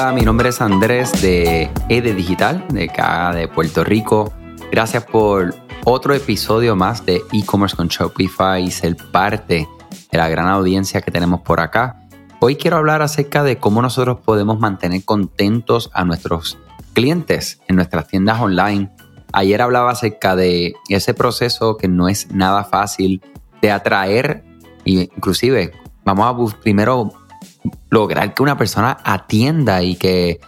Hola, mi nombre es Andrés de EDE Digital, de acá de Puerto Rico. Gracias por otro episodio más de e-commerce con Shopify y ser parte de la gran audiencia que tenemos por acá. Hoy quiero hablar acerca de cómo nosotros podemos mantener contentos a nuestros clientes en nuestras tiendas online. Ayer hablaba acerca de ese proceso que no es nada fácil de atraer, inclusive vamos a primero lograr que una persona atienda y que,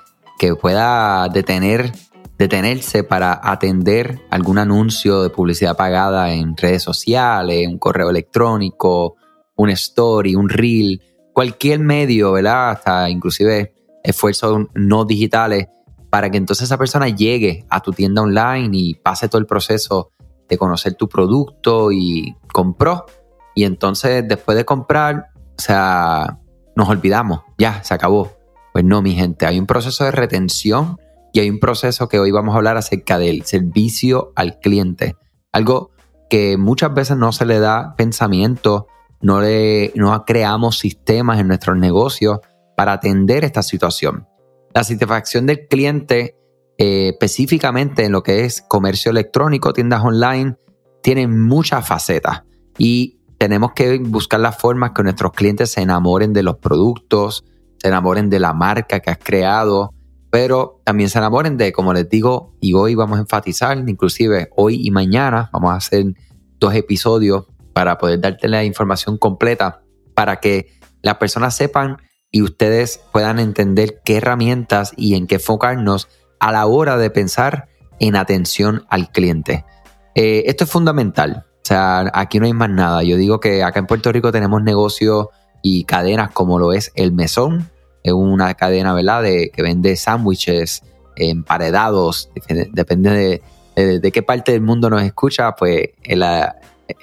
pueda detener, detenerse para atender algún anuncio de publicidad pagada en redes sociales, un correo electrónico, un story, un reel, cualquier medio, ¿verdad? Hasta inclusive esfuerzos no digitales para que entonces esa persona llegue a tu tienda online y pase todo el proceso de conocer tu producto y compró. Y entonces después de comprar, o sea, nos olvidamos, ya, se acabó. Pues no, mi gente, hay un proceso de retención y hay un proceso que hoy vamos a hablar acerca del servicio al cliente. Algo que muchas veces no se le da pensamiento, no, le, no creamos sistemas en nuestros negocios para atender esta situación. La satisfacción del cliente, eh, específicamente en lo que es comercio electrónico, tiendas online, tiene muchas facetas y tenemos que buscar las formas que nuestros clientes se enamoren de los productos, se enamoren de la marca que has creado, pero también se enamoren de, como les digo, y hoy vamos a enfatizar, inclusive hoy y mañana vamos a hacer dos episodios para poder darte la información completa para que las personas sepan y ustedes puedan entender qué herramientas y en qué enfocarnos a la hora de pensar en atención al cliente. Eh, esto es fundamental. O sea, aquí no hay más nada. Yo digo que acá en Puerto Rico tenemos negocios y cadenas como lo es El Mesón. Es una cadena, ¿verdad?, de, que vende sándwiches emparedados. Depende de, qué parte del mundo nos escucha, pues el,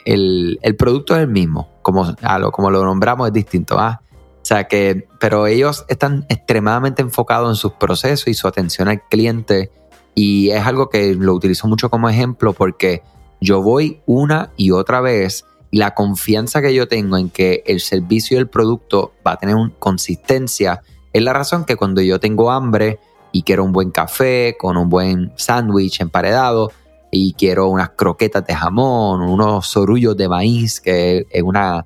el, producto es el mismo. Como, lo, como lo nombramos es distinto. ¿ah? O sea que, pero ellos están extremadamente enfocados en sus procesos y su atención al cliente. Y es algo que lo utilizo mucho como ejemplo porque yo voy una y otra vez y la confianza que yo tengo en que el servicio y el producto va a tener consistencia es la razón que cuando yo tengo hambre y quiero un buen café con un buen sándwich emparedado y quiero unas croquetas de jamón, unos sorullos de maíz, que es una,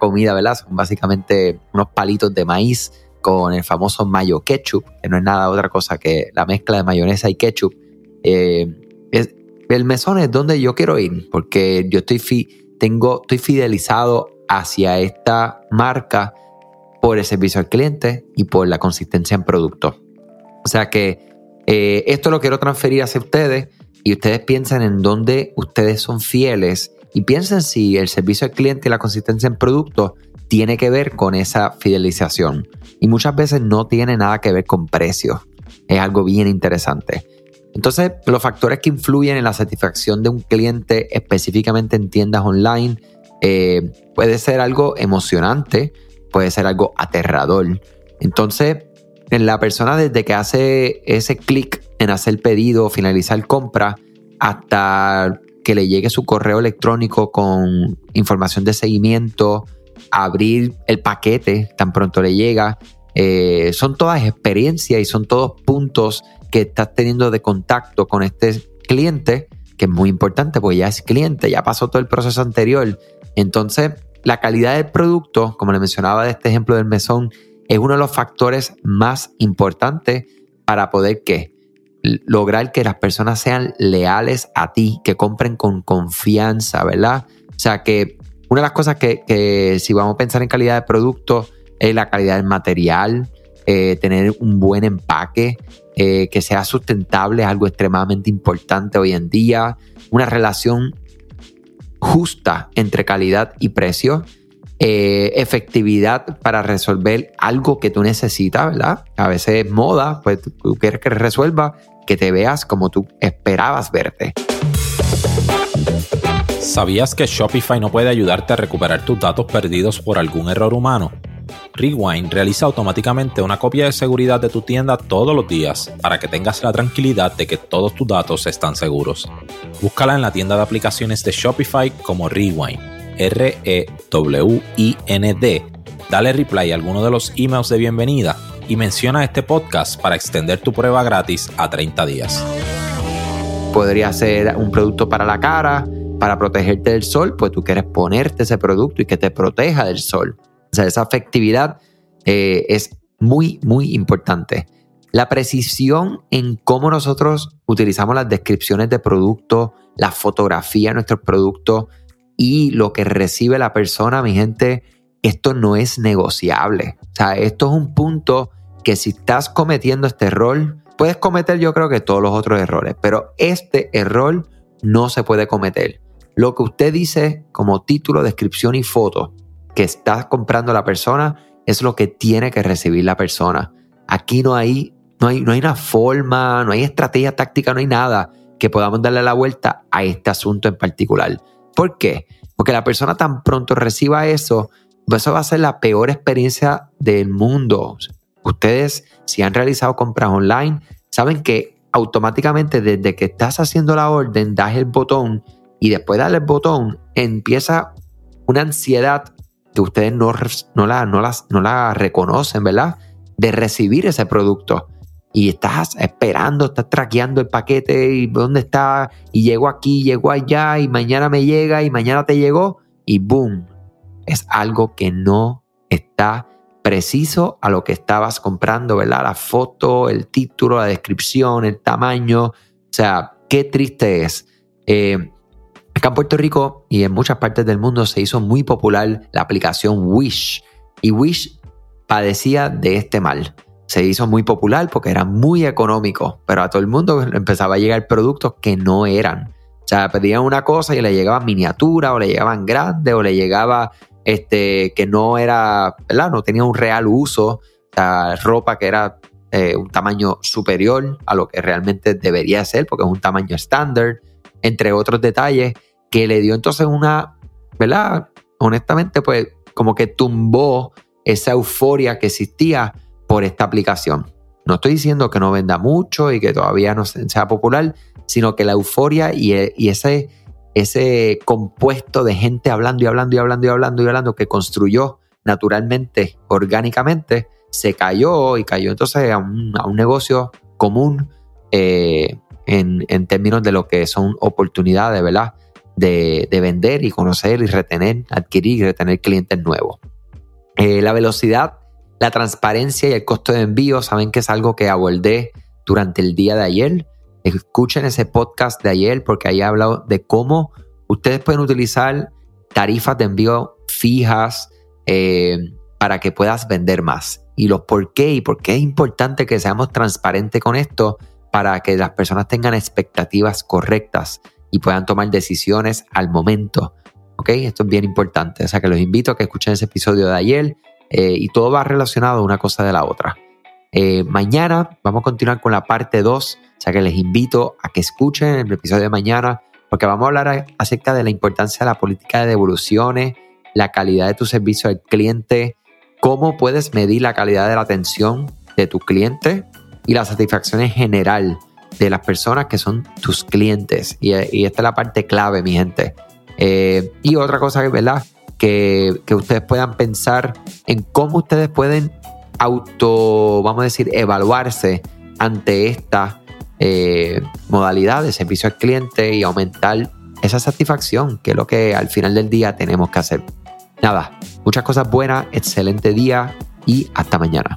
comida, ¿verdad? Son básicamente unos palitos de maíz con el famoso mayo ketchup, que no es nada otra cosa que la mezcla de mayonesa y ketchup. Eh, el mesón es donde yo quiero ir, porque yo estoy, tengo, estoy fidelizado hacia esta marca por el servicio al cliente y por la consistencia en producto. O sea que eh, esto lo quiero transferir hacia ustedes y ustedes piensan en dónde ustedes son fieles y piensen si el servicio al cliente y la consistencia en producto tiene que ver con esa fidelización. Y muchas veces no tiene nada que ver con precios. Es algo bien interesante. Entonces, los factores que influyen en la satisfacción de un cliente, específicamente en tiendas online, eh, puede ser algo emocionante, puede ser algo aterrador. Entonces, en la persona desde que hace ese clic en hacer pedido, finalizar compra, hasta que le llegue su correo electrónico con información de seguimiento, abrir el paquete tan pronto le llega, eh, son todas experiencias y son todos puntos que estás teniendo de contacto con este cliente, que es muy importante porque ya es cliente, ya pasó todo el proceso anterior. Entonces, la calidad del producto, como le mencionaba de este ejemplo del mesón, es uno de los factores más importantes para poder que lograr que las personas sean leales a ti, que compren con confianza, ¿verdad? O sea que una de las cosas que, que si vamos a pensar en calidad de producto es la calidad del material, eh, tener un buen empaque, eh, que sea sustentable es algo extremadamente importante hoy en día, una relación justa entre calidad y precio, eh, efectividad para resolver algo que tú necesitas, ¿verdad? A veces es moda, pues tú quieres que resuelva, que te veas como tú esperabas verte. ¿Sabías que Shopify no puede ayudarte a recuperar tus datos perdidos por algún error humano? Rewind realiza automáticamente una copia de seguridad de tu tienda todos los días para que tengas la tranquilidad de que todos tus datos están seguros. Búscala en la tienda de aplicaciones de Shopify como Rewind, R-E-W-I-N-D. Dale reply a alguno de los emails de bienvenida y menciona este podcast para extender tu prueba gratis a 30 días. Podría ser un producto para la cara, para protegerte del sol, pues tú quieres ponerte ese producto y que te proteja del sol. O sea, esa efectividad eh, es muy, muy importante. La precisión en cómo nosotros utilizamos las descripciones de producto, la fotografía de nuestros productos y lo que recibe la persona, mi gente, esto no es negociable. O sea, esto es un punto que si estás cometiendo este error, puedes cometer yo creo que todos los otros errores, pero este error no se puede cometer. Lo que usted dice como título, descripción y foto que está comprando la persona es lo que tiene que recibir la persona. Aquí no hay, no hay, no hay una forma, no hay estrategia táctica, no hay nada que podamos darle la vuelta a este asunto en particular. ¿Por qué? Porque la persona tan pronto reciba eso, eso va a ser la peor experiencia del mundo. Ustedes, si han realizado compras online, saben que automáticamente desde que estás haciendo la orden, das el botón y después de darle el botón, empieza una ansiedad que ustedes no, la, no, las, no la reconocen, ¿verdad? De recibir ese producto. Y estás esperando, estás traqueando el paquete y dónde está, y llegó aquí, llegó allá, y mañana me llega, y mañana te llegó, y boom. Es algo que no está preciso a lo que estabas comprando, ¿verdad? La foto, el título, la descripción, el tamaño. O sea, qué triste es. Eh, Acá en Puerto Rico y en muchas partes del mundo se hizo muy popular la aplicación Wish y Wish padecía de este mal. Se hizo muy popular porque era muy económico, pero a todo el mundo empezaba a llegar productos que no eran. O sea, pedían una cosa y le llegaban miniatura o le llegaban grande o le llegaba este que no era, ¿verdad? No tenía un real uso, la ropa que era eh, un tamaño superior a lo que realmente debería ser porque es un tamaño estándar entre otros detalles, que le dio entonces una, ¿verdad? Honestamente, pues como que tumbó esa euforia que existía por esta aplicación. No estoy diciendo que no venda mucho y que todavía no sea popular, sino que la euforia y, ese, ese compuesto de gente hablando y hablando y hablando y hablando y hablando que construyó naturalmente, orgánicamente, se cayó y cayó entonces a un, negocio común eh, en, términos de lo que son oportunidades, ¿verdad? De, vender y conocer y retener, adquirir y retener clientes nuevos. Eh, la velocidad, la transparencia y el costo de envío, saben que es algo que abordé durante el día de ayer. Escuchen ese podcast de ayer porque ahí he hablado de cómo ustedes pueden utilizar tarifas de envío fijas eh, para que puedas vender más. Y los por qué y por qué es importante que seamos transparentes con esto para que las personas tengan expectativas correctas y puedan tomar decisiones al momento. ¿Ok? Esto es bien importante. O sea que los invito a que escuchen ese episodio de ayer eh, y todo va relacionado una cosa de la otra. Eh, mañana vamos a continuar con la parte 2. O sea que les invito a que escuchen el episodio de mañana porque vamos a hablar acerca de la importancia de la política de devoluciones, la calidad de tu servicio al cliente, cómo puedes medir la calidad de la atención de tu cliente y la satisfacción en general de las personas que son tus clientes. Y, esta es la parte clave, mi gente. Eh, y otra cosa, ¿verdad? Que, que ustedes puedan pensar en cómo ustedes pueden auto, vamos a decir, evaluarse ante esta eh, modalidad de servicio al cliente y aumentar esa satisfacción, que es lo que al final del día tenemos que hacer. Nada, muchas cosas buenas, excelente día y hasta mañana.